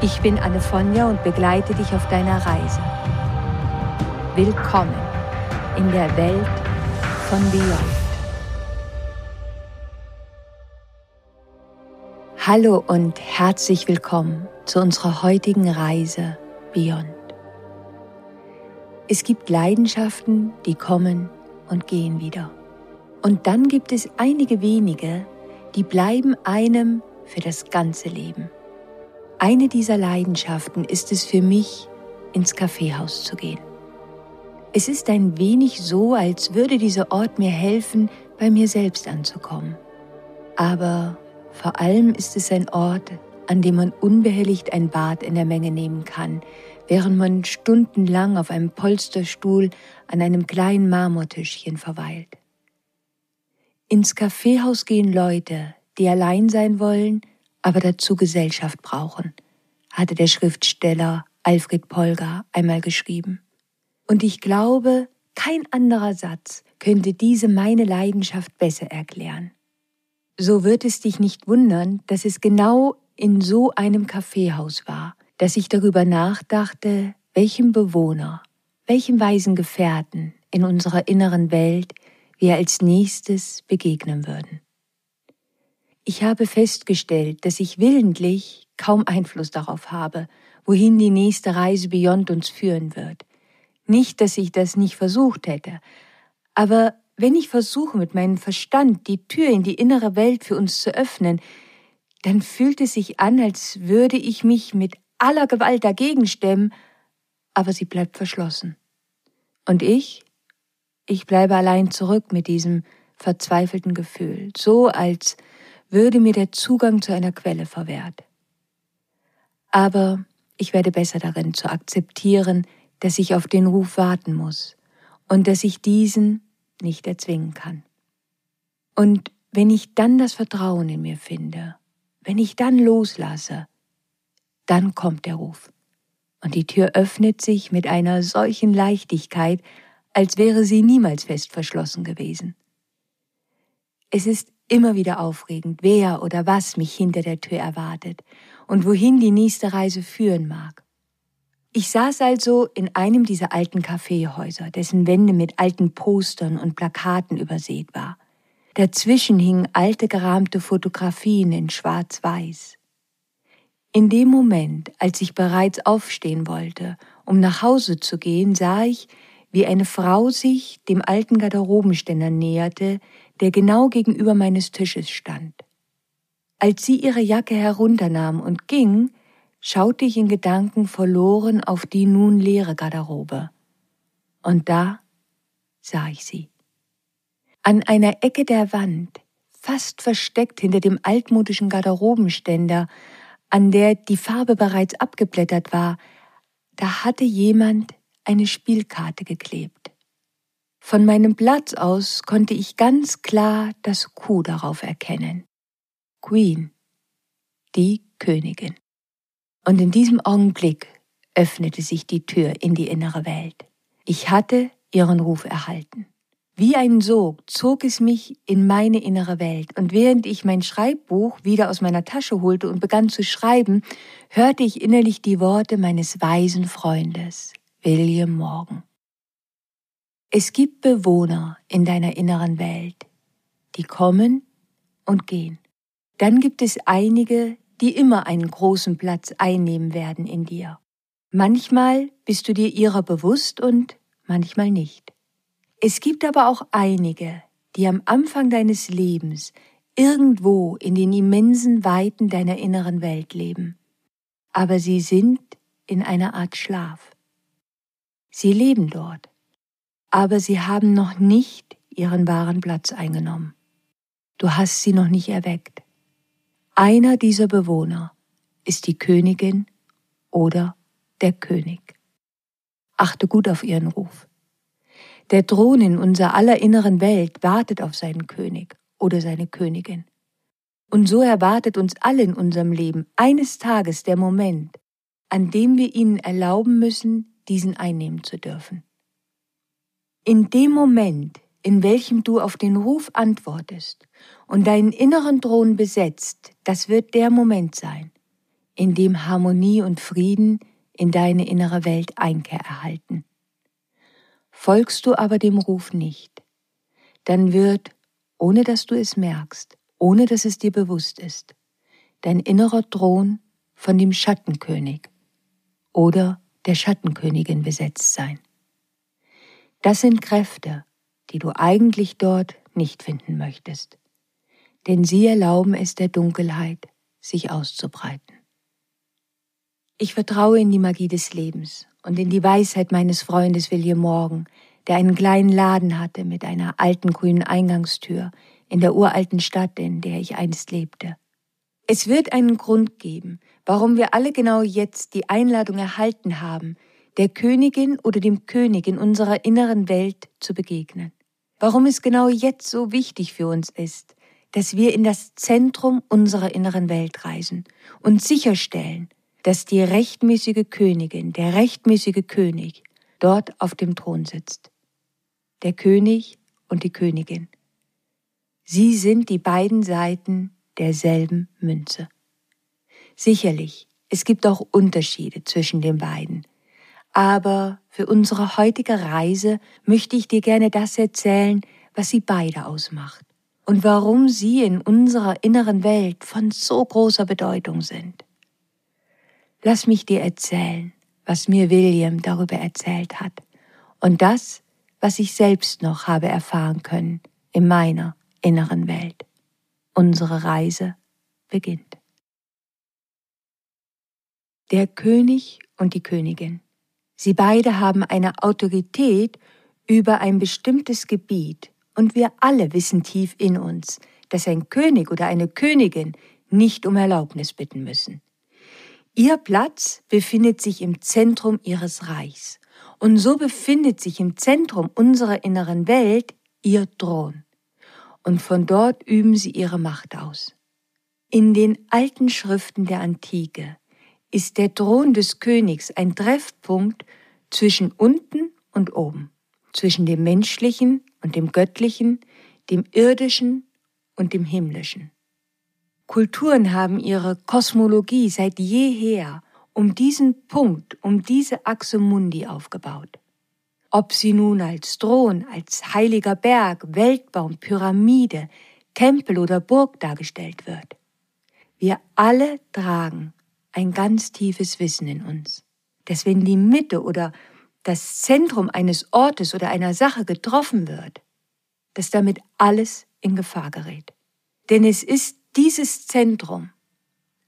Ich bin Anne Fonja und begleite dich auf deiner Reise. Willkommen in der Welt von Beyond. Hallo und herzlich willkommen zu unserer heutigen Reise Beyond. Es gibt Leidenschaften, die kommen und gehen wieder. Und dann gibt es einige wenige, die bleiben einem für das ganze Leben. Eine dieser Leidenschaften ist es für mich, ins Kaffeehaus zu gehen. Es ist ein wenig so, als würde dieser Ort mir helfen, bei mir selbst anzukommen. Aber vor allem ist es ein Ort, an dem man unbehelligt ein Bad in der Menge nehmen kann, während man stundenlang auf einem Polsterstuhl an einem kleinen Marmortischchen verweilt. Ins Kaffeehaus gehen Leute, die allein sein wollen aber dazu Gesellschaft brauchen, hatte der Schriftsteller Alfred Polgar einmal geschrieben. Und ich glaube, kein anderer Satz könnte diese meine Leidenschaft besser erklären. So wird es dich nicht wundern, dass es genau in so einem Kaffeehaus war, dass ich darüber nachdachte, welchem Bewohner, welchem weisen Gefährten in unserer inneren Welt wir als nächstes begegnen würden. Ich habe festgestellt, dass ich willentlich kaum Einfluss darauf habe, wohin die nächste Reise Beyond uns führen wird. Nicht, dass ich das nicht versucht hätte, aber wenn ich versuche, mit meinem Verstand die Tür in die innere Welt für uns zu öffnen, dann fühlt es sich an, als würde ich mich mit aller Gewalt dagegen stemmen, aber sie bleibt verschlossen. Und ich? Ich bleibe allein zurück mit diesem verzweifelten Gefühl, so als würde mir der Zugang zu einer Quelle verwehrt. Aber ich werde besser darin zu akzeptieren, dass ich auf den Ruf warten muss und dass ich diesen nicht erzwingen kann. Und wenn ich dann das Vertrauen in mir finde, wenn ich dann loslasse, dann kommt der Ruf. Und die Tür öffnet sich mit einer solchen Leichtigkeit, als wäre sie niemals fest verschlossen gewesen. Es ist immer wieder aufregend, wer oder was mich hinter der Tür erwartet und wohin die nächste Reise führen mag. Ich saß also in einem dieser alten Kaffeehäuser, dessen Wände mit alten Postern und Plakaten übersät war. Dazwischen hingen alte gerahmte Fotografien in Schwarz-Weiß. In dem Moment, als ich bereits aufstehen wollte, um nach Hause zu gehen, sah ich, wie eine Frau sich dem alten Garderobenständer näherte, der genau gegenüber meines Tisches stand. Als sie ihre Jacke herunternahm und ging, schaute ich in Gedanken verloren auf die nun leere Garderobe. Und da sah ich sie. An einer Ecke der Wand, fast versteckt hinter dem altmodischen Garderobenständer, an der die Farbe bereits abgeblättert war, da hatte jemand eine Spielkarte geklebt. Von meinem Platz aus konnte ich ganz klar das Q darauf erkennen. Queen, die Königin. Und in diesem Augenblick öffnete sich die Tür in die innere Welt. Ich hatte ihren Ruf erhalten. Wie ein Sog zog es mich in meine innere Welt, und während ich mein Schreibbuch wieder aus meiner Tasche holte und begann zu schreiben, hörte ich innerlich die Worte meines weisen Freundes, William Morgan. Es gibt Bewohner in deiner inneren Welt, die kommen und gehen. Dann gibt es einige, die immer einen großen Platz einnehmen werden in dir. Manchmal bist du dir ihrer bewusst und manchmal nicht. Es gibt aber auch einige, die am Anfang deines Lebens irgendwo in den immensen Weiten deiner inneren Welt leben. Aber sie sind in einer Art Schlaf. Sie leben dort aber sie haben noch nicht ihren wahren Platz eingenommen. Du hast sie noch nicht erweckt. Einer dieser Bewohner ist die Königin oder der König. Achte gut auf ihren Ruf. Der Thron in unserer aller inneren Welt wartet auf seinen König oder seine Königin. Und so erwartet uns alle in unserem Leben eines Tages der Moment, an dem wir ihnen erlauben müssen, diesen einnehmen zu dürfen. In dem Moment, in welchem du auf den Ruf antwortest und deinen inneren Thron besetzt, das wird der Moment sein, in dem Harmonie und Frieden in deine innere Welt Einkehr erhalten. Folgst du aber dem Ruf nicht, dann wird, ohne dass du es merkst, ohne dass es dir bewusst ist, dein innerer Thron von dem Schattenkönig oder der Schattenkönigin besetzt sein. Das sind Kräfte, die du eigentlich dort nicht finden möchtest, denn sie erlauben es der Dunkelheit, sich auszubreiten. Ich vertraue in die Magie des Lebens und in die Weisheit meines Freundes William Morgan, der einen kleinen Laden hatte mit einer alten grünen Eingangstür in der uralten Stadt, in der ich einst lebte. Es wird einen Grund geben, warum wir alle genau jetzt die Einladung erhalten haben, der Königin oder dem König in unserer inneren Welt zu begegnen. Warum es genau jetzt so wichtig für uns ist, dass wir in das Zentrum unserer inneren Welt reisen und sicherstellen, dass die rechtmäßige Königin, der rechtmäßige König dort auf dem Thron sitzt. Der König und die Königin. Sie sind die beiden Seiten derselben Münze. Sicherlich, es gibt auch Unterschiede zwischen den beiden. Aber für unsere heutige Reise möchte ich dir gerne das erzählen, was sie beide ausmacht und warum sie in unserer inneren Welt von so großer Bedeutung sind. Lass mich dir erzählen, was mir William darüber erzählt hat und das, was ich selbst noch habe erfahren können in meiner inneren Welt. Unsere Reise beginnt. Der König und die Königin. Sie beide haben eine Autorität über ein bestimmtes Gebiet und wir alle wissen tief in uns, dass ein König oder eine Königin nicht um Erlaubnis bitten müssen. Ihr Platz befindet sich im Zentrum ihres Reichs und so befindet sich im Zentrum unserer inneren Welt ihr Thron. Und von dort üben sie ihre Macht aus. In den alten Schriften der Antike ist der Thron des Königs ein Treffpunkt zwischen unten und oben, zwischen dem menschlichen und dem göttlichen, dem irdischen und dem himmlischen. Kulturen haben ihre Kosmologie seit jeher um diesen Punkt, um diese Achse Mundi aufgebaut. Ob sie nun als Thron, als heiliger Berg, Weltbaum, Pyramide, Tempel oder Burg dargestellt wird. Wir alle tragen ein ganz tiefes Wissen in uns, dass wenn die Mitte oder das Zentrum eines Ortes oder einer Sache getroffen wird, dass damit alles in Gefahr gerät. Denn es ist dieses Zentrum,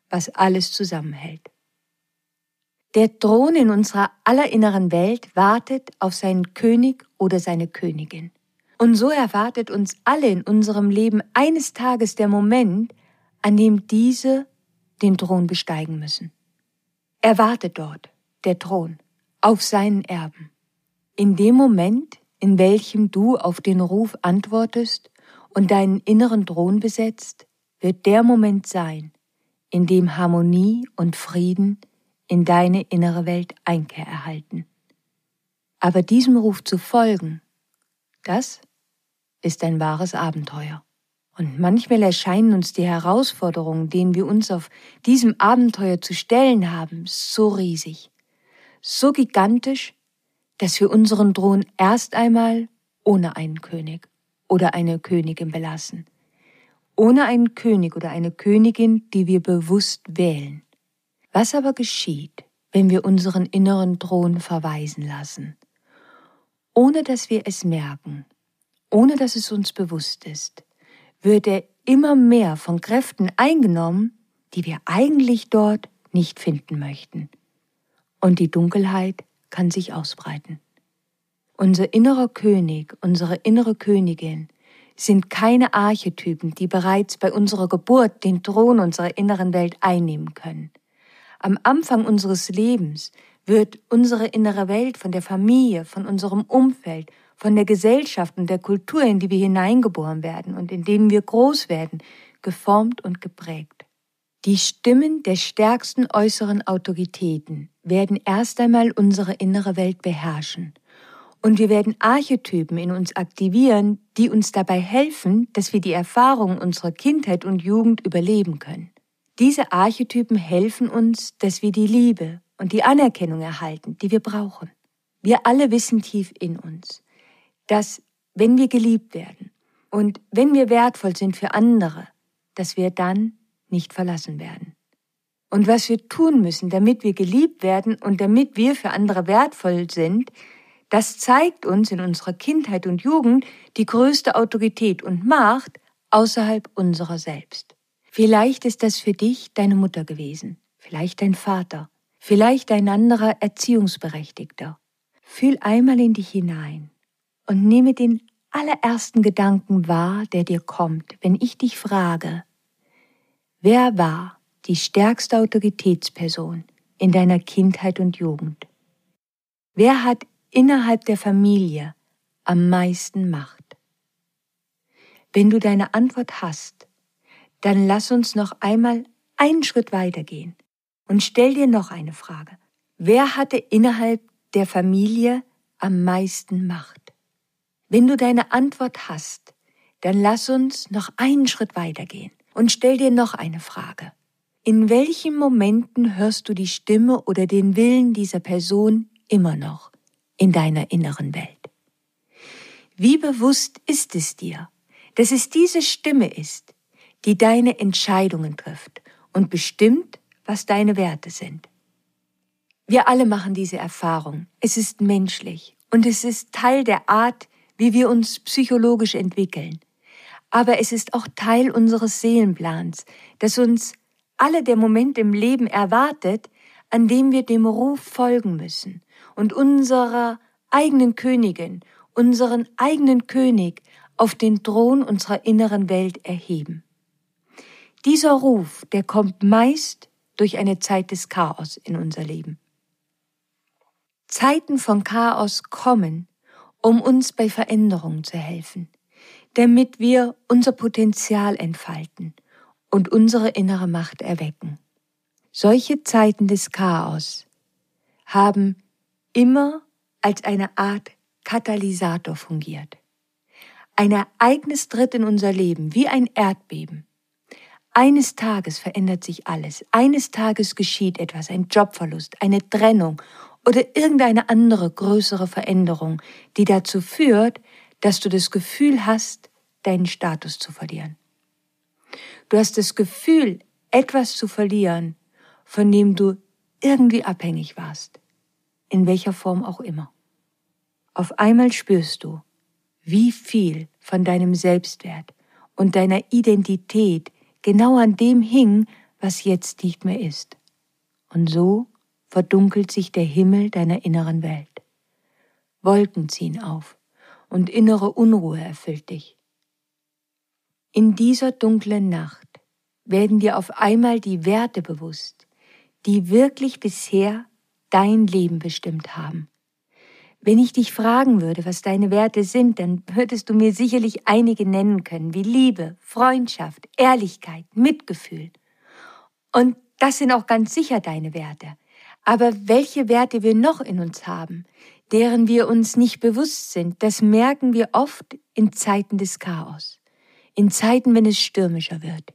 was alles zusammenhält. Der Thron in unserer allerinneren Welt wartet auf seinen König oder seine Königin. Und so erwartet uns alle in unserem Leben eines Tages der Moment, an dem diese den Thron besteigen müssen. Er wartet dort, der Thron, auf seinen Erben. In dem Moment, in welchem du auf den Ruf antwortest und deinen inneren Thron besetzt, wird der Moment sein, in dem Harmonie und Frieden in deine innere Welt Einkehr erhalten. Aber diesem Ruf zu folgen, das ist ein wahres Abenteuer. Und manchmal erscheinen uns die Herausforderungen, denen wir uns auf diesem Abenteuer zu stellen haben, so riesig, so gigantisch, dass wir unseren Thron erst einmal ohne einen König oder eine Königin belassen, ohne einen König oder eine Königin, die wir bewusst wählen. Was aber geschieht, wenn wir unseren inneren Thron verweisen lassen, ohne dass wir es merken, ohne dass es uns bewusst ist? Wird er immer mehr von Kräften eingenommen, die wir eigentlich dort nicht finden möchten. Und die Dunkelheit kann sich ausbreiten. Unser innerer König, unsere innere Königin sind keine Archetypen, die bereits bei unserer Geburt den Thron unserer inneren Welt einnehmen können. Am Anfang unseres Lebens wird unsere innere Welt von der Familie, von unserem Umfeld, von der Gesellschaft und der Kultur, in die wir hineingeboren werden und in denen wir groß werden, geformt und geprägt. Die Stimmen der stärksten äußeren Autoritäten werden erst einmal unsere innere Welt beherrschen. Und wir werden Archetypen in uns aktivieren, die uns dabei helfen, dass wir die Erfahrungen unserer Kindheit und Jugend überleben können. Diese Archetypen helfen uns, dass wir die Liebe und die Anerkennung erhalten, die wir brauchen. Wir alle wissen tief in uns, dass wenn wir geliebt werden und wenn wir wertvoll sind für andere, dass wir dann nicht verlassen werden. Und was wir tun müssen, damit wir geliebt werden und damit wir für andere wertvoll sind, das zeigt uns in unserer Kindheit und Jugend die größte Autorität und Macht außerhalb unserer selbst. Vielleicht ist das für dich deine Mutter gewesen, vielleicht dein Vater, vielleicht ein anderer Erziehungsberechtigter. Fühl einmal in dich hinein und nehme den allerersten Gedanken wahr, der dir kommt, wenn ich dich frage, Wer war die stärkste Autoritätsperson in deiner Kindheit und Jugend? Wer hat innerhalb der Familie am meisten Macht? Wenn du deine Antwort hast, dann lass uns noch einmal einen Schritt weitergehen und stell dir noch eine Frage. Wer hatte innerhalb der Familie am meisten Macht? Wenn du deine Antwort hast, dann lass uns noch einen Schritt weitergehen und stell dir noch eine Frage. In welchen Momenten hörst du die Stimme oder den Willen dieser Person immer noch in deiner inneren Welt? Wie bewusst ist es dir, dass es diese Stimme ist, die deine Entscheidungen trifft und bestimmt, was deine Werte sind? Wir alle machen diese Erfahrung. Es ist menschlich und es ist Teil der Art, wie wir uns psychologisch entwickeln aber es ist auch Teil unseres Seelenplans, dass uns alle der Moment im Leben erwartet, an dem wir dem Ruf folgen müssen und unserer eigenen Königin, unseren eigenen König auf den Thron unserer inneren Welt erheben. Dieser Ruf, der kommt meist durch eine Zeit des Chaos in unser Leben. Zeiten von Chaos kommen, um uns bei Veränderungen zu helfen damit wir unser Potenzial entfalten und unsere innere Macht erwecken. Solche Zeiten des Chaos haben immer als eine Art Katalysator fungiert. Ein Ereignis tritt in unser Leben wie ein Erdbeben. Eines Tages verändert sich alles. Eines Tages geschieht etwas, ein Jobverlust, eine Trennung oder irgendeine andere größere Veränderung, die dazu führt, dass du das Gefühl hast, deinen Status zu verlieren. Du hast das Gefühl, etwas zu verlieren, von dem du irgendwie abhängig warst, in welcher Form auch immer. Auf einmal spürst du, wie viel von deinem Selbstwert und deiner Identität genau an dem hing, was jetzt nicht mehr ist. Und so verdunkelt sich der Himmel deiner inneren Welt. Wolken ziehen auf und innere Unruhe erfüllt dich. In dieser dunklen Nacht werden dir auf einmal die Werte bewusst, die wirklich bisher dein Leben bestimmt haben. Wenn ich dich fragen würde, was deine Werte sind, dann würdest du mir sicherlich einige nennen können, wie Liebe, Freundschaft, Ehrlichkeit, Mitgefühl. Und das sind auch ganz sicher deine Werte. Aber welche Werte wir noch in uns haben, deren wir uns nicht bewusst sind, das merken wir oft in Zeiten des Chaos, in Zeiten, wenn es stürmischer wird.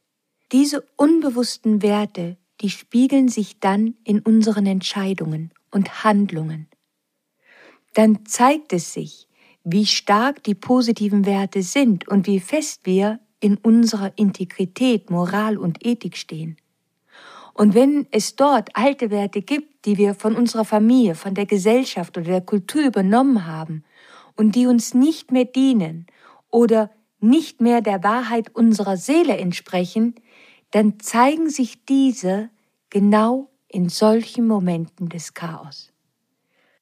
Diese unbewussten Werte, die spiegeln sich dann in unseren Entscheidungen und Handlungen. Dann zeigt es sich, wie stark die positiven Werte sind und wie fest wir in unserer Integrität, Moral und Ethik stehen. Und wenn es dort alte Werte gibt, die wir von unserer Familie, von der Gesellschaft oder der Kultur übernommen haben und die uns nicht mehr dienen oder nicht mehr der Wahrheit unserer Seele entsprechen, dann zeigen sich diese genau in solchen Momenten des Chaos.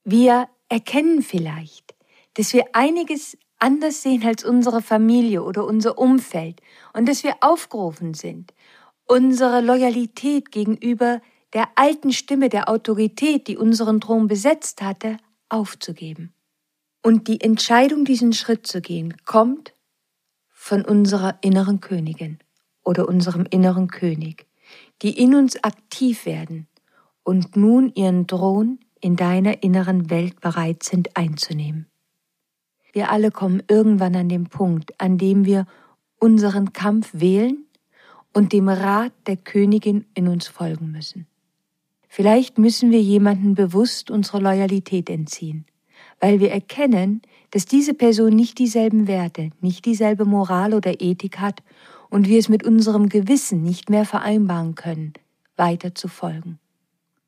Wir erkennen vielleicht, dass wir einiges anders sehen als unsere Familie oder unser Umfeld und dass wir aufgerufen sind, unsere Loyalität gegenüber der alten Stimme der Autorität, die unseren Thron besetzt hatte, aufzugeben. Und die Entscheidung, diesen Schritt zu gehen, kommt von unserer inneren Königin oder unserem inneren König, die in uns aktiv werden und nun ihren Thron in deiner inneren Welt bereit sind einzunehmen. Wir alle kommen irgendwann an den Punkt, an dem wir unseren Kampf wählen und dem Rat der Königin in uns folgen müssen. Vielleicht müssen wir jemanden bewusst unsere Loyalität entziehen, weil wir erkennen, dass diese Person nicht dieselben Werte, nicht dieselbe Moral oder Ethik hat und wir es mit unserem Gewissen nicht mehr vereinbaren können, weiter zu folgen.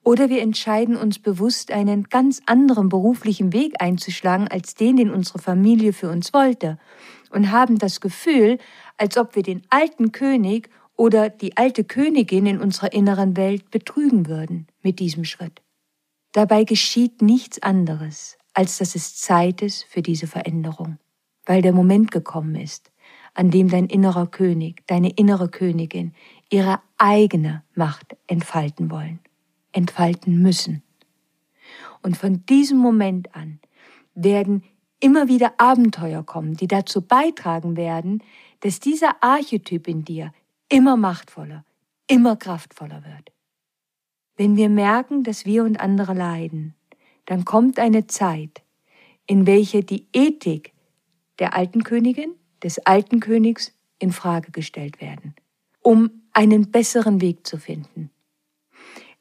Oder wir entscheiden uns bewusst, einen ganz anderen beruflichen Weg einzuschlagen als den, den unsere Familie für uns wollte, und haben das Gefühl, als ob wir den alten König oder die alte Königin in unserer inneren Welt betrügen würden mit diesem Schritt. Dabei geschieht nichts anderes, als dass es Zeit ist für diese Veränderung, weil der Moment gekommen ist, an dem dein innerer König, deine innere Königin ihre eigene Macht entfalten wollen entfalten müssen. Und von diesem Moment an werden immer wieder Abenteuer kommen, die dazu beitragen werden, dass dieser Archetyp in dir immer machtvoller, immer kraftvoller wird. Wenn wir merken, dass wir und andere leiden, dann kommt eine Zeit, in welche die Ethik der alten Königin, des alten Königs in Frage gestellt werden, um einen besseren Weg zu finden.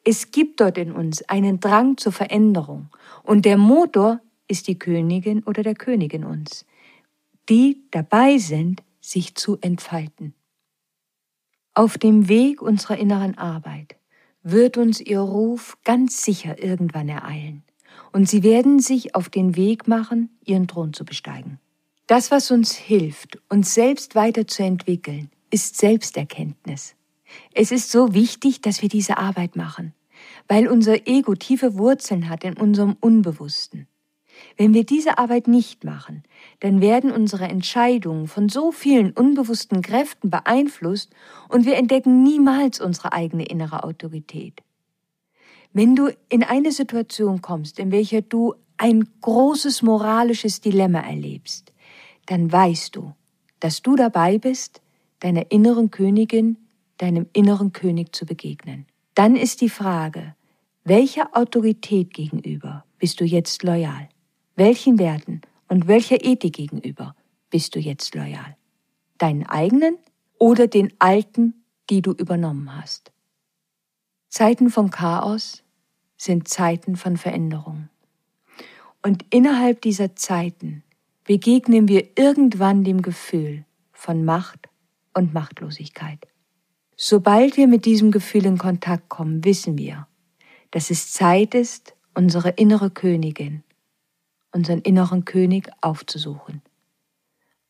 Es gibt dort in uns einen Drang zur Veränderung und der Motor ist die Königin oder der König in uns, die dabei sind, sich zu entfalten. Auf dem Weg unserer inneren Arbeit wird uns ihr Ruf ganz sicher irgendwann ereilen und sie werden sich auf den Weg machen, ihren Thron zu besteigen. Das, was uns hilft, uns selbst weiterzuentwickeln, ist Selbsterkenntnis. Es ist so wichtig, dass wir diese Arbeit machen, weil unser Ego tiefe Wurzeln hat in unserem Unbewussten. Wenn wir diese Arbeit nicht machen, dann werden unsere Entscheidungen von so vielen unbewussten Kräften beeinflusst und wir entdecken niemals unsere eigene innere Autorität. Wenn du in eine Situation kommst, in welcher du ein großes moralisches Dilemma erlebst, dann weißt du, dass du dabei bist, deiner inneren Königin deinem inneren König zu begegnen. Dann ist die Frage, welcher Autorität gegenüber bist du jetzt loyal? Welchen Werten und welcher Ethik gegenüber bist du jetzt loyal? Deinen eigenen oder den alten, die du übernommen hast? Zeiten von Chaos sind Zeiten von Veränderung. Und innerhalb dieser Zeiten begegnen wir irgendwann dem Gefühl von Macht und Machtlosigkeit. Sobald wir mit diesem Gefühl in Kontakt kommen, wissen wir, dass es Zeit ist, unsere innere Königin, unseren inneren König aufzusuchen.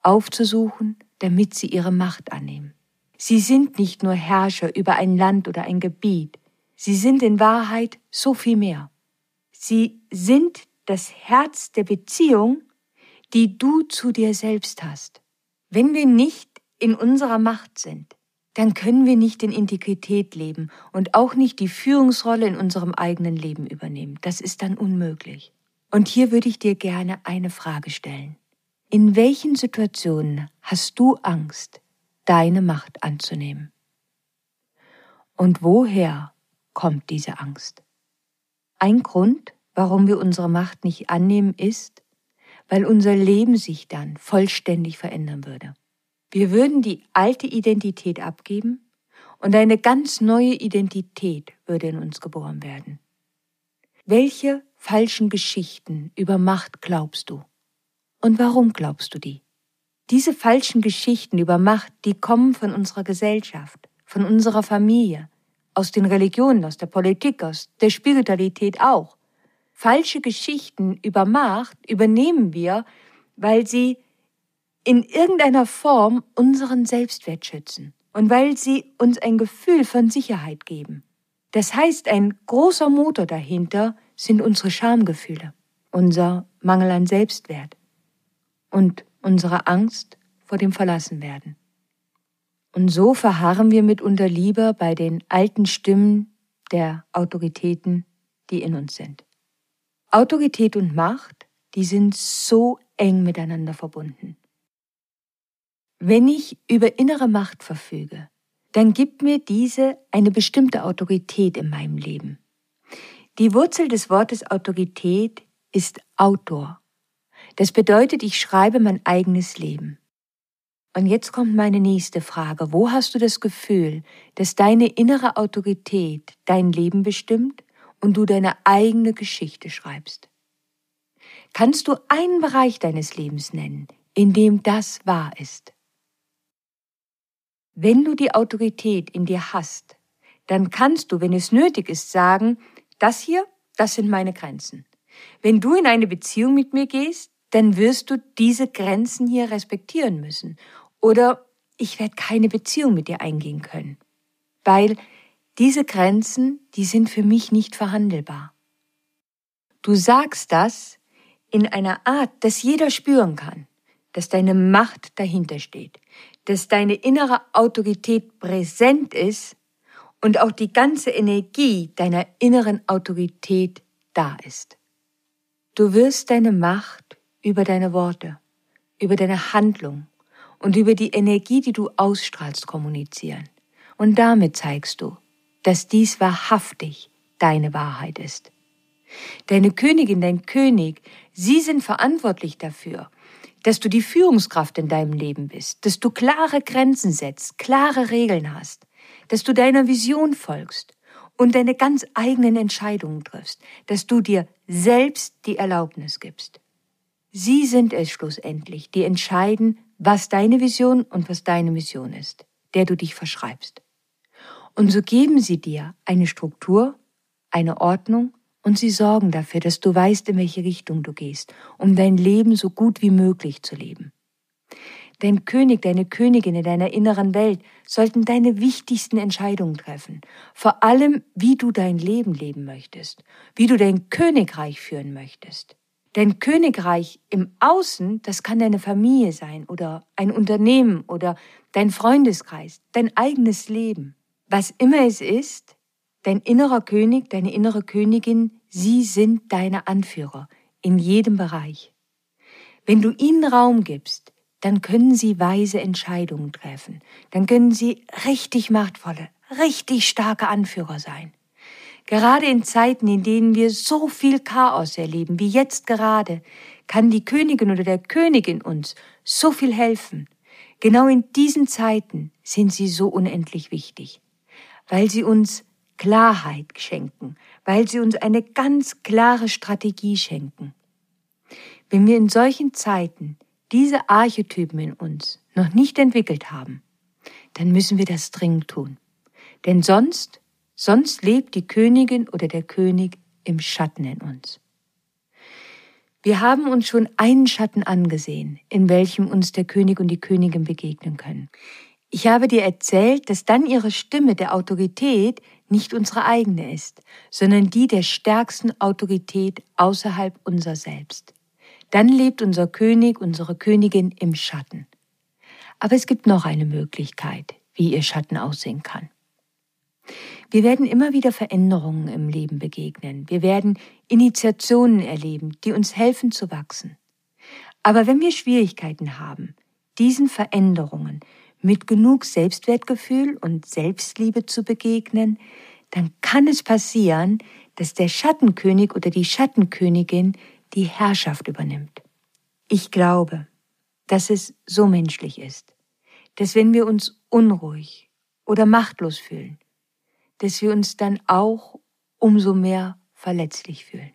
Aufzusuchen, damit sie ihre Macht annehmen. Sie sind nicht nur Herrscher über ein Land oder ein Gebiet, sie sind in Wahrheit so viel mehr. Sie sind das Herz der Beziehung, die du zu dir selbst hast. Wenn wir nicht in unserer Macht sind, dann können wir nicht in Integrität leben und auch nicht die Führungsrolle in unserem eigenen Leben übernehmen. Das ist dann unmöglich. Und hier würde ich dir gerne eine Frage stellen. In welchen Situationen hast du Angst, deine Macht anzunehmen? Und woher kommt diese Angst? Ein Grund, warum wir unsere Macht nicht annehmen, ist, weil unser Leben sich dann vollständig verändern würde. Wir würden die alte Identität abgeben und eine ganz neue Identität würde in uns geboren werden. Welche falschen Geschichten über Macht glaubst du? Und warum glaubst du die? Diese falschen Geschichten über Macht, die kommen von unserer Gesellschaft, von unserer Familie, aus den Religionen, aus der Politik, aus der Spiritualität auch. Falsche Geschichten über Macht übernehmen wir, weil sie in irgendeiner Form unseren Selbstwert schützen und weil sie uns ein Gefühl von Sicherheit geben. Das heißt, ein großer Motor dahinter sind unsere Schamgefühle, unser Mangel an Selbstwert und unsere Angst vor dem Verlassenwerden. Und so verharren wir mitunter lieber bei den alten Stimmen der Autoritäten, die in uns sind. Autorität und Macht, die sind so eng miteinander verbunden. Wenn ich über innere Macht verfüge, dann gibt mir diese eine bestimmte Autorität in meinem Leben. Die Wurzel des Wortes Autorität ist Autor. Das bedeutet, ich schreibe mein eigenes Leben. Und jetzt kommt meine nächste Frage. Wo hast du das Gefühl, dass deine innere Autorität dein Leben bestimmt und du deine eigene Geschichte schreibst? Kannst du einen Bereich deines Lebens nennen, in dem das wahr ist? Wenn du die Autorität in dir hast, dann kannst du, wenn es nötig ist, sagen, das hier, das sind meine Grenzen. Wenn du in eine Beziehung mit mir gehst, dann wirst du diese Grenzen hier respektieren müssen oder ich werde keine Beziehung mit dir eingehen können, weil diese Grenzen, die sind für mich nicht verhandelbar. Du sagst das in einer Art, dass jeder spüren kann, dass deine Macht dahinter steht, dass deine innere Autorität präsent ist und auch die ganze Energie deiner inneren Autorität da ist. Du wirst deine Macht über deine Worte, über deine Handlung, und über die Energie, die du ausstrahlst, kommunizieren. Und damit zeigst du, dass dies wahrhaftig deine Wahrheit ist. Deine Königin, dein König, sie sind verantwortlich dafür, dass du die Führungskraft in deinem Leben bist, dass du klare Grenzen setzt, klare Regeln hast, dass du deiner Vision folgst und deine ganz eigenen Entscheidungen triffst, dass du dir selbst die Erlaubnis gibst. Sie sind es schlussendlich, die entscheiden, was deine Vision und was deine Mission ist, der du dich verschreibst. Und so geben sie dir eine Struktur, eine Ordnung und sie sorgen dafür, dass du weißt, in welche Richtung du gehst, um dein Leben so gut wie möglich zu leben. Dein König, deine Königin in deiner inneren Welt sollten deine wichtigsten Entscheidungen treffen. Vor allem, wie du dein Leben leben möchtest, wie du dein Königreich führen möchtest. Dein Königreich im Außen, das kann deine Familie sein oder ein Unternehmen oder dein Freundeskreis, dein eigenes Leben. Was immer es ist, dein innerer König, deine innere Königin, sie sind deine Anführer in jedem Bereich. Wenn du ihnen Raum gibst, dann können sie weise Entscheidungen treffen, dann können sie richtig machtvolle, richtig starke Anführer sein. Gerade in Zeiten, in denen wir so viel Chaos erleben, wie jetzt gerade, kann die Königin oder der Königin uns so viel helfen. Genau in diesen Zeiten sind sie so unendlich wichtig, weil sie uns Klarheit schenken, weil sie uns eine ganz klare Strategie schenken. Wenn wir in solchen Zeiten diese Archetypen in uns noch nicht entwickelt haben, dann müssen wir das dringend tun. Denn sonst Sonst lebt die Königin oder der König im Schatten in uns. Wir haben uns schon einen Schatten angesehen, in welchem uns der König und die Königin begegnen können. Ich habe dir erzählt, dass dann ihre Stimme der Autorität nicht unsere eigene ist, sondern die der stärksten Autorität außerhalb unser Selbst. Dann lebt unser König, unsere Königin im Schatten. Aber es gibt noch eine Möglichkeit, wie ihr Schatten aussehen kann. Wir werden immer wieder Veränderungen im Leben begegnen. Wir werden Initiationen erleben, die uns helfen zu wachsen. Aber wenn wir Schwierigkeiten haben, diesen Veränderungen mit genug Selbstwertgefühl und Selbstliebe zu begegnen, dann kann es passieren, dass der Schattenkönig oder die Schattenkönigin die Herrschaft übernimmt. Ich glaube, dass es so menschlich ist, dass wenn wir uns unruhig oder machtlos fühlen, dass wir uns dann auch umso mehr verletzlich fühlen.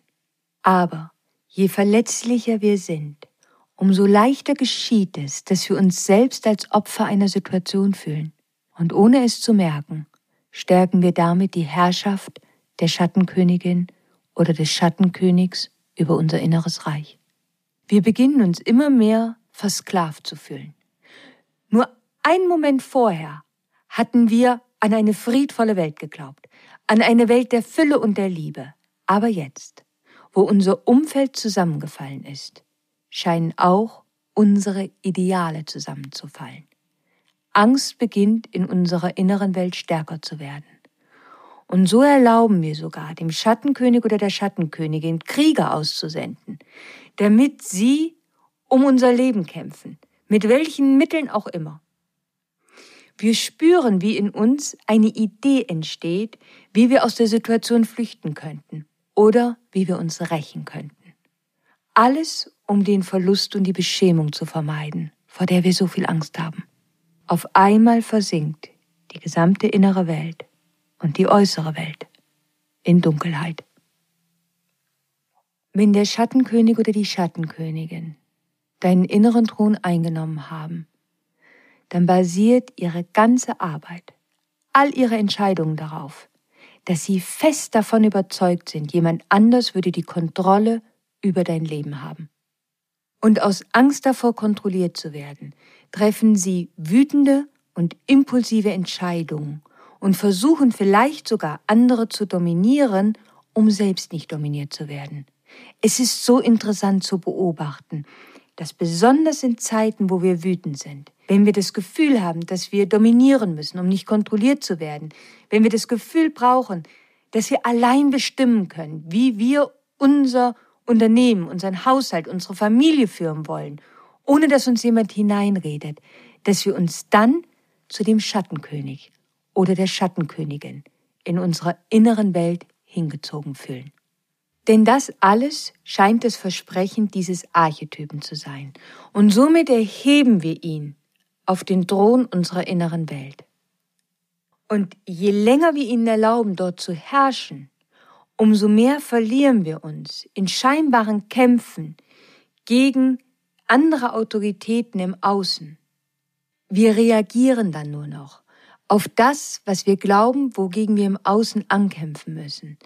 Aber je verletzlicher wir sind, umso leichter geschieht es, dass wir uns selbst als Opfer einer Situation fühlen. Und ohne es zu merken, stärken wir damit die Herrschaft der Schattenkönigin oder des Schattenkönigs über unser inneres Reich. Wir beginnen uns immer mehr versklavt zu fühlen. Nur einen Moment vorher hatten wir an eine friedvolle Welt geglaubt, an eine Welt der Fülle und der Liebe. Aber jetzt, wo unser Umfeld zusammengefallen ist, scheinen auch unsere Ideale zusammenzufallen. Angst beginnt in unserer inneren Welt stärker zu werden. Und so erlauben wir sogar dem Schattenkönig oder der Schattenkönigin Krieger auszusenden, damit sie um unser Leben kämpfen, mit welchen Mitteln auch immer. Wir spüren, wie in uns eine Idee entsteht, wie wir aus der Situation flüchten könnten oder wie wir uns rächen könnten. Alles, um den Verlust und die Beschämung zu vermeiden, vor der wir so viel Angst haben. Auf einmal versinkt die gesamte innere Welt und die äußere Welt in Dunkelheit. Wenn der Schattenkönig oder die Schattenkönigin deinen inneren Thron eingenommen haben, dann basiert ihre ganze Arbeit, all ihre Entscheidungen darauf, dass sie fest davon überzeugt sind, jemand anders würde die Kontrolle über dein Leben haben. Und aus Angst davor kontrolliert zu werden, treffen sie wütende und impulsive Entscheidungen und versuchen vielleicht sogar andere zu dominieren, um selbst nicht dominiert zu werden. Es ist so interessant zu beobachten, dass besonders in Zeiten, wo wir wütend sind, wenn wir das Gefühl haben, dass wir dominieren müssen, um nicht kontrolliert zu werden, wenn wir das Gefühl brauchen, dass wir allein bestimmen können, wie wir unser Unternehmen, unseren Haushalt, unsere Familie führen wollen, ohne dass uns jemand hineinredet, dass wir uns dann zu dem Schattenkönig oder der Schattenkönigin in unserer inneren Welt hingezogen fühlen. Denn das alles scheint das Versprechen dieses Archetypen zu sein. Und somit erheben wir ihn auf den Thron unserer inneren Welt. Und je länger wir ihnen erlauben, dort zu herrschen, umso mehr verlieren wir uns in scheinbaren Kämpfen gegen andere Autoritäten im Außen. Wir reagieren dann nur noch auf das, was wir glauben, wogegen wir im Außen ankämpfen müssen.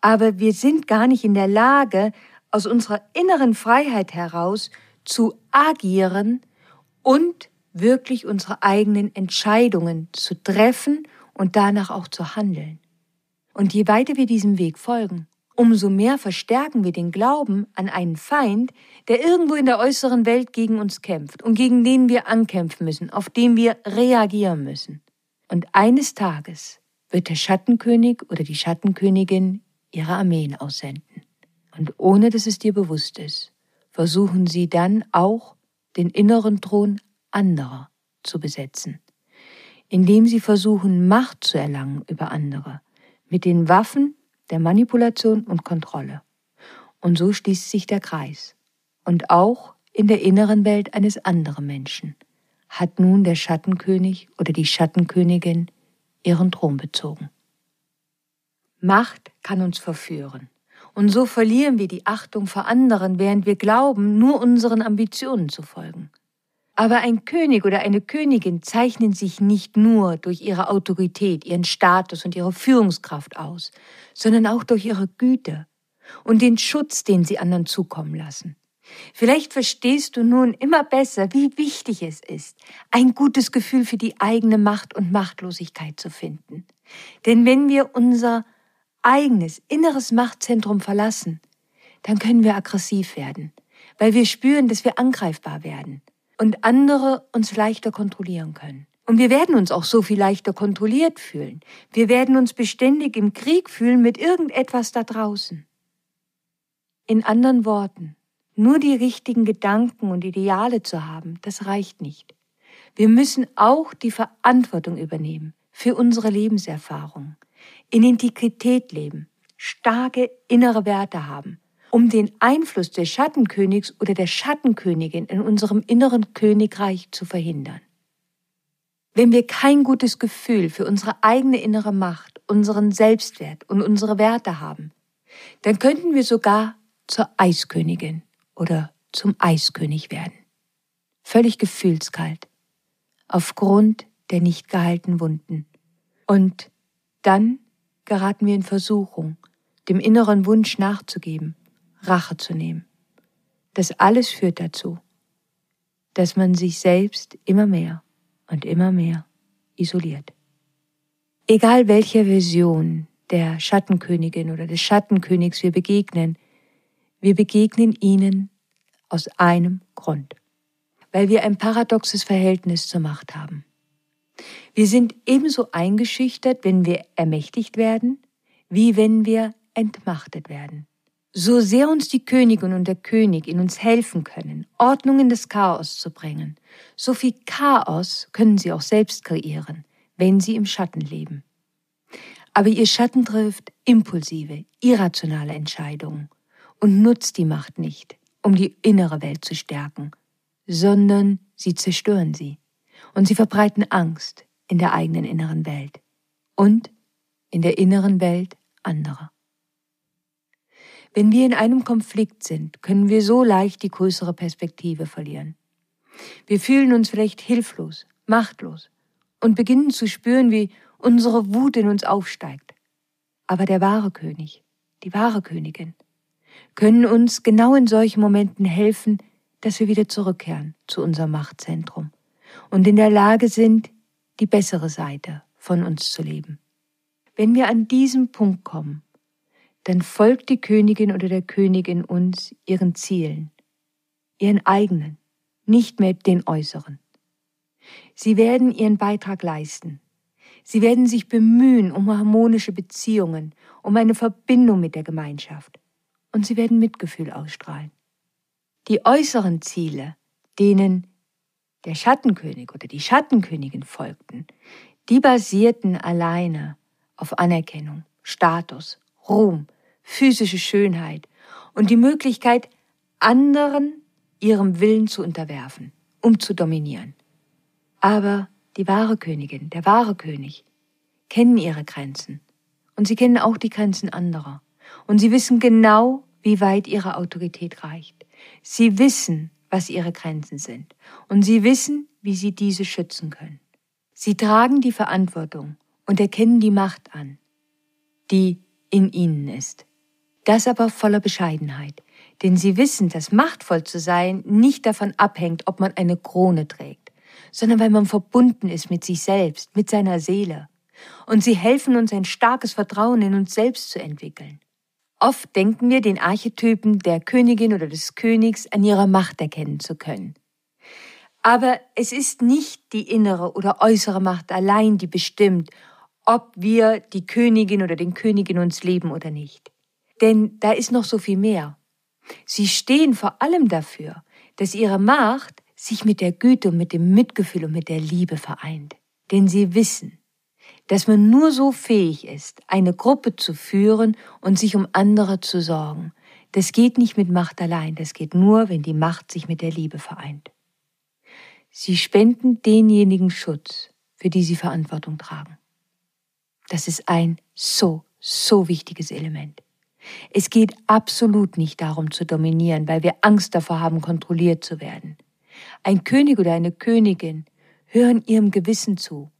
Aber wir sind gar nicht in der Lage, aus unserer inneren Freiheit heraus zu agieren und wirklich unsere eigenen Entscheidungen zu treffen und danach auch zu handeln. Und je weiter wir diesem Weg folgen, umso mehr verstärken wir den Glauben an einen Feind, der irgendwo in der äußeren Welt gegen uns kämpft und gegen den wir ankämpfen müssen, auf den wir reagieren müssen. Und eines Tages wird der Schattenkönig oder die Schattenkönigin ihre Armeen aussenden. Und ohne dass es dir bewusst ist, versuchen sie dann auch den inneren Thron anderer zu besetzen, indem sie versuchen, Macht zu erlangen über andere, mit den Waffen der Manipulation und Kontrolle. Und so schließt sich der Kreis. Und auch in der inneren Welt eines anderen Menschen hat nun der Schattenkönig oder die Schattenkönigin ihren Thron bezogen. Macht kann uns verführen. Und so verlieren wir die Achtung vor anderen, während wir glauben, nur unseren Ambitionen zu folgen. Aber ein König oder eine Königin zeichnen sich nicht nur durch ihre Autorität, ihren Status und ihre Führungskraft aus, sondern auch durch ihre Güte und den Schutz, den sie anderen zukommen lassen. Vielleicht verstehst du nun immer besser, wie wichtig es ist, ein gutes Gefühl für die eigene Macht und Machtlosigkeit zu finden. Denn wenn wir unser eigenes inneres Machtzentrum verlassen, dann können wir aggressiv werden, weil wir spüren, dass wir angreifbar werden und andere uns leichter kontrollieren können. Und wir werden uns auch so viel leichter kontrolliert fühlen. Wir werden uns beständig im Krieg fühlen mit irgendetwas da draußen. In anderen Worten, nur die richtigen Gedanken und Ideale zu haben, das reicht nicht. Wir müssen auch die Verantwortung übernehmen für unsere Lebenserfahrung, in Integrität leben, starke innere Werte haben um den Einfluss des Schattenkönigs oder der Schattenkönigin in unserem inneren Königreich zu verhindern. Wenn wir kein gutes Gefühl für unsere eigene innere Macht, unseren Selbstwert und unsere Werte haben, dann könnten wir sogar zur Eiskönigin oder zum Eiskönig werden. Völlig gefühlskalt, aufgrund der nicht gehaltenen Wunden. Und dann geraten wir in Versuchung, dem inneren Wunsch nachzugeben Rache zu nehmen. Das alles führt dazu, dass man sich selbst immer mehr und immer mehr isoliert. Egal welcher Version der Schattenkönigin oder des Schattenkönigs wir begegnen, wir begegnen ihnen aus einem Grund, weil wir ein paradoxes Verhältnis zur Macht haben. Wir sind ebenso eingeschüchtert, wenn wir ermächtigt werden, wie wenn wir entmachtet werden. So sehr uns die Königin und der König in uns helfen können, Ordnung in das Chaos zu bringen, so viel Chaos können sie auch selbst kreieren, wenn sie im Schatten leben. Aber ihr Schatten trifft impulsive, irrationale Entscheidungen und nutzt die Macht nicht, um die innere Welt zu stärken, sondern sie zerstören sie und sie verbreiten Angst in der eigenen inneren Welt und in der inneren Welt anderer. Wenn wir in einem Konflikt sind, können wir so leicht die größere Perspektive verlieren. Wir fühlen uns vielleicht hilflos, machtlos und beginnen zu spüren, wie unsere Wut in uns aufsteigt. Aber der wahre König, die wahre Königin, können uns genau in solchen Momenten helfen, dass wir wieder zurückkehren zu unserem Machtzentrum und in der Lage sind, die bessere Seite von uns zu leben. Wenn wir an diesen Punkt kommen, dann folgt die Königin oder der König in uns ihren Zielen, ihren eigenen, nicht mehr den äußeren. Sie werden ihren Beitrag leisten. Sie werden sich bemühen um harmonische Beziehungen, um eine Verbindung mit der Gemeinschaft. Und sie werden Mitgefühl ausstrahlen. Die äußeren Ziele, denen der Schattenkönig oder die Schattenkönigin folgten, die basierten alleine auf Anerkennung, Status, Ruhm, physische Schönheit und die Möglichkeit, anderen ihrem Willen zu unterwerfen, um zu dominieren. Aber die wahre Königin, der wahre König, kennen ihre Grenzen und sie kennen auch die Grenzen anderer und sie wissen genau, wie weit ihre Autorität reicht. Sie wissen, was ihre Grenzen sind und sie wissen, wie sie diese schützen können. Sie tragen die Verantwortung und erkennen die Macht an, die in ihnen ist. Das aber voller Bescheidenheit, denn sie wissen, dass machtvoll zu sein nicht davon abhängt, ob man eine Krone trägt, sondern weil man verbunden ist mit sich selbst, mit seiner Seele. Und sie helfen uns ein starkes Vertrauen in uns selbst zu entwickeln. Oft denken wir, den Archetypen der Königin oder des Königs an ihrer Macht erkennen zu können. Aber es ist nicht die innere oder äußere Macht allein, die bestimmt, ob wir die Königin oder den König in uns leben oder nicht. Denn da ist noch so viel mehr. Sie stehen vor allem dafür, dass ihre Macht sich mit der Güte und mit dem Mitgefühl und mit der Liebe vereint. Denn sie wissen, dass man nur so fähig ist, eine Gruppe zu führen und sich um andere zu sorgen. Das geht nicht mit Macht allein, das geht nur, wenn die Macht sich mit der Liebe vereint. Sie spenden denjenigen Schutz, für die sie Verantwortung tragen. Das ist ein so, so wichtiges Element. Es geht absolut nicht darum zu dominieren, weil wir Angst davor haben, kontrolliert zu werden. Ein König oder eine Königin hören ihrem Gewissen zu.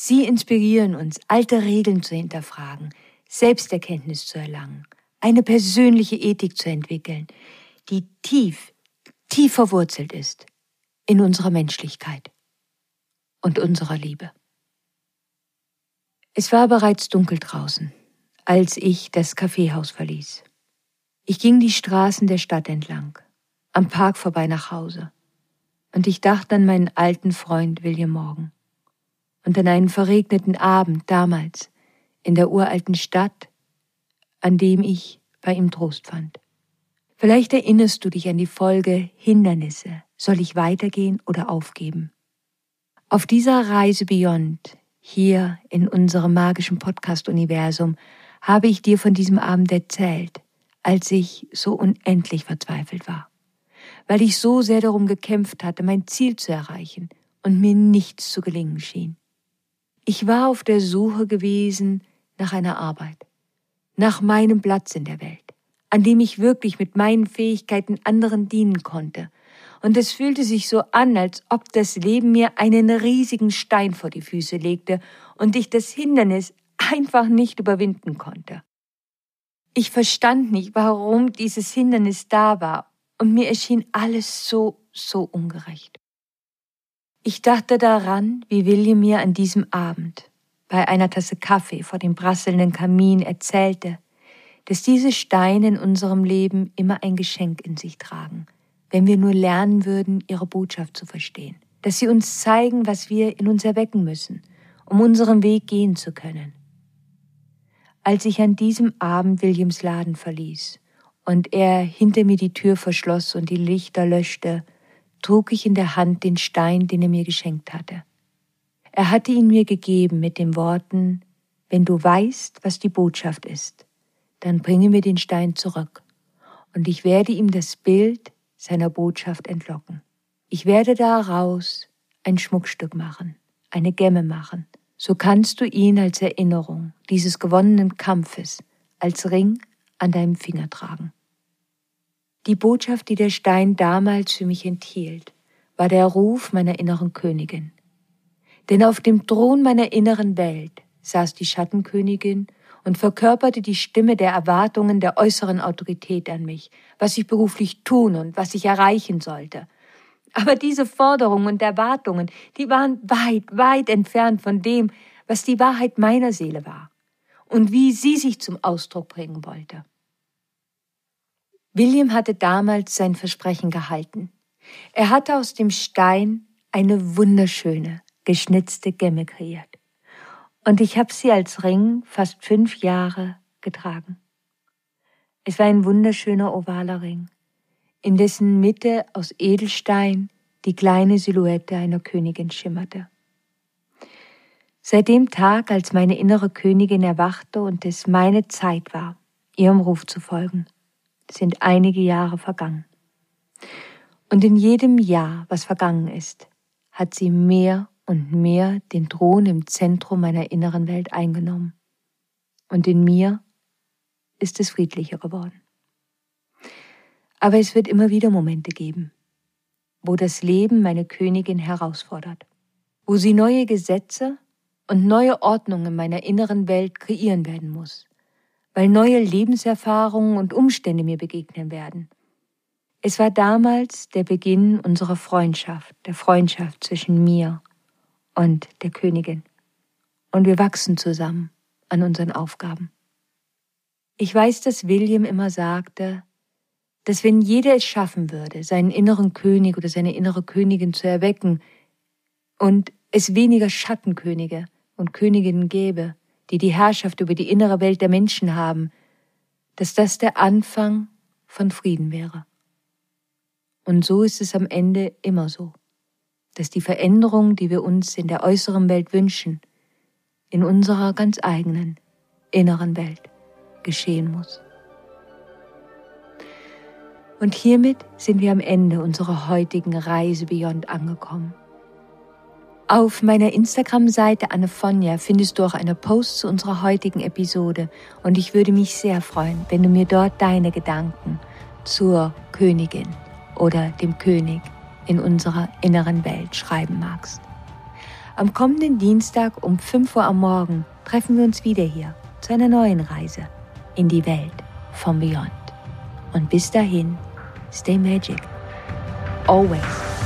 Sie inspirieren uns, alte Regeln zu hinterfragen, Selbsterkenntnis zu erlangen, eine persönliche Ethik zu entwickeln, die tief, tief verwurzelt ist in unserer Menschlichkeit und unserer Liebe. Es war bereits dunkel draußen als ich das Kaffeehaus verließ. Ich ging die Straßen der Stadt entlang, am Park vorbei nach Hause, und ich dachte an meinen alten Freund William Morgan und an einen verregneten Abend damals in der uralten Stadt, an dem ich bei ihm Trost fand. Vielleicht erinnerst du dich an die Folge Hindernisse. Soll ich weitergehen oder aufgeben? Auf dieser Reise Beyond, hier in unserem magischen Podcast-Universum, habe ich dir von diesem Abend erzählt, als ich so unendlich verzweifelt war, weil ich so sehr darum gekämpft hatte, mein Ziel zu erreichen und mir nichts zu gelingen schien. Ich war auf der Suche gewesen nach einer Arbeit, nach meinem Platz in der Welt, an dem ich wirklich mit meinen Fähigkeiten anderen dienen konnte, und es fühlte sich so an, als ob das Leben mir einen riesigen Stein vor die Füße legte und ich das Hindernis einfach nicht überwinden konnte. Ich verstand nicht, warum dieses Hindernis da war, und mir erschien alles so, so ungerecht. Ich dachte daran, wie William mir an diesem Abend bei einer Tasse Kaffee vor dem prasselnden Kamin erzählte, dass diese Steine in unserem Leben immer ein Geschenk in sich tragen, wenn wir nur lernen würden, ihre Botschaft zu verstehen, dass sie uns zeigen, was wir in uns erwecken müssen, um unseren Weg gehen zu können. als ich an diesem Abend Williams Laden verließ und er hinter mir die Tür verschloss und die Lichter löschte, trug ich in der Hand den Stein, den er mir geschenkt hatte. Er hatte ihn mir gegeben mit den Worten, wenn du weißt, was die Botschaft ist, dann bringe mir den Stein zurück, und ich werde ihm das Bild seiner Botschaft entlocken. Ich werde daraus ein Schmuckstück machen, eine Gemme machen, so kannst du ihn als Erinnerung dieses gewonnenen Kampfes als Ring an deinem Finger tragen. Die Botschaft, die der Stein damals für mich enthielt, war der Ruf meiner inneren Königin. Denn auf dem Thron meiner inneren Welt saß die Schattenkönigin und verkörperte die Stimme der Erwartungen der äußeren Autorität an mich, was ich beruflich tun und was ich erreichen sollte. Aber diese Forderungen und Erwartungen, die waren weit, weit entfernt von dem, was die Wahrheit meiner Seele war und wie sie sich zum Ausdruck bringen wollte. William hatte damals sein Versprechen gehalten. Er hatte aus dem Stein eine wunderschöne, geschnitzte Gemme kreiert. Und ich habe sie als Ring fast fünf Jahre getragen. Es war ein wunderschöner ovaler Ring, in dessen Mitte aus Edelstein die kleine Silhouette einer Königin schimmerte. Seit dem Tag, als meine innere Königin erwachte und es meine Zeit war, ihrem Ruf zu folgen, sind einige Jahre vergangen. Und in jedem Jahr, was vergangen ist, hat sie mehr und mehr den Thron im Zentrum meiner inneren Welt eingenommen. Und in mir ist es friedlicher geworden. Aber es wird immer wieder Momente geben, wo das Leben meine Königin herausfordert, wo sie neue Gesetze und neue Ordnungen meiner inneren Welt kreieren werden muss, weil neue Lebenserfahrungen und Umstände mir begegnen werden. Es war damals der Beginn unserer Freundschaft, der Freundschaft zwischen mir und der Königin. Und wir wachsen zusammen an unseren Aufgaben. Ich weiß, dass William immer sagte, dass wenn jeder es schaffen würde, seinen inneren König oder seine innere Königin zu erwecken und es weniger Schattenkönige und Königinnen gäbe, die die Herrschaft über die innere Welt der Menschen haben, dass das der Anfang von Frieden wäre. Und so ist es am Ende immer so, dass die Veränderung, die wir uns in der äußeren Welt wünschen, in unserer ganz eigenen inneren Welt geschehen muss. Und hiermit sind wir am Ende unserer heutigen Reise Beyond angekommen. Auf meiner Instagram-Seite Annefonja findest du auch eine Post zu unserer heutigen Episode und ich würde mich sehr freuen, wenn du mir dort deine Gedanken zur Königin oder dem König in unserer inneren Welt schreiben magst. Am kommenden Dienstag um 5 Uhr am Morgen treffen wir uns wieder hier zu einer neuen Reise in die Welt vom Beyond. Und bis dahin, stay magic. Always.